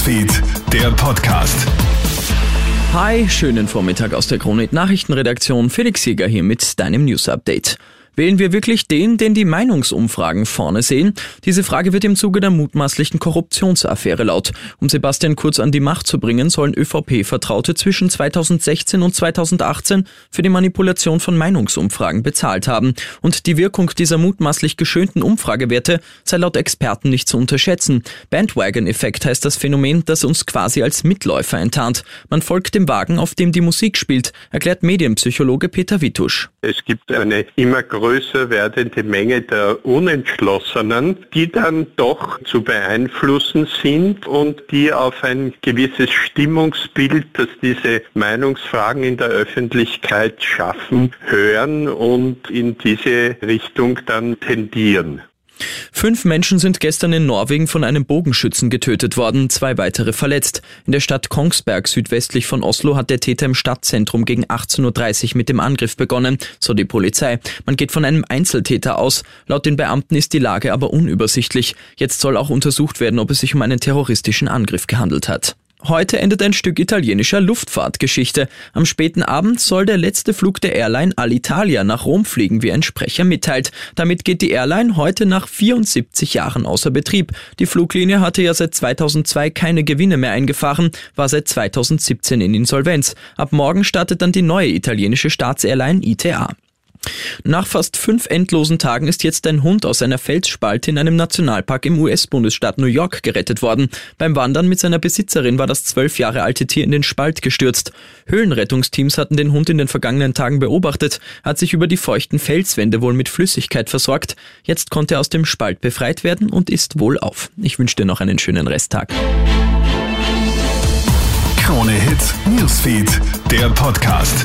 Newsfeed, der Podcast. Hi, schönen Vormittag aus der Chronik Nachrichtenredaktion. Felix Jäger hier mit deinem News Update. Wählen wir wirklich den, den die Meinungsumfragen vorne sehen? Diese Frage wird im Zuge der mutmaßlichen Korruptionsaffäre laut. Um Sebastian Kurz an die Macht zu bringen, sollen ÖVP-Vertraute zwischen 2016 und 2018 für die Manipulation von Meinungsumfragen bezahlt haben. Und die Wirkung dieser mutmaßlich geschönten Umfragewerte sei laut Experten nicht zu unterschätzen. Bandwagon-Effekt heißt das Phänomen, das uns quasi als Mitläufer enttarnt. Man folgt dem Wagen, auf dem die Musik spielt, erklärt Medienpsychologe Peter Wittusch. Es gibt eine immer größer werdende Menge der Unentschlossenen, die dann doch zu beeinflussen sind und die auf ein gewisses Stimmungsbild, das diese Meinungsfragen in der Öffentlichkeit schaffen, hören und in diese Richtung dann tendieren. Fünf Menschen sind gestern in Norwegen von einem Bogenschützen getötet worden, zwei weitere verletzt. In der Stadt Kongsberg südwestlich von Oslo hat der Täter im Stadtzentrum gegen 18.30 Uhr mit dem Angriff begonnen, so die Polizei. Man geht von einem Einzeltäter aus. Laut den Beamten ist die Lage aber unübersichtlich. Jetzt soll auch untersucht werden, ob es sich um einen terroristischen Angriff gehandelt hat. Heute endet ein Stück italienischer Luftfahrtgeschichte. Am späten Abend soll der letzte Flug der Airline Alitalia nach Rom fliegen, wie ein Sprecher mitteilt. Damit geht die Airline heute nach 74 Jahren außer Betrieb. Die Fluglinie hatte ja seit 2002 keine Gewinne mehr eingefahren, war seit 2017 in Insolvenz. Ab morgen startet dann die neue italienische Staatsairline ITA. Nach fast fünf endlosen Tagen ist jetzt ein Hund aus einer Felsspalte in einem Nationalpark im US-Bundesstaat New York gerettet worden. Beim Wandern mit seiner Besitzerin war das zwölf Jahre alte Tier in den Spalt gestürzt. Höhlenrettungsteams hatten den Hund in den vergangenen Tagen beobachtet, hat sich über die feuchten Felswände wohl mit Flüssigkeit versorgt. Jetzt konnte er aus dem Spalt befreit werden und ist wohl auf. Ich wünsche dir noch einen schönen Resttag. Krone Hits, Newsfeed, der Podcast.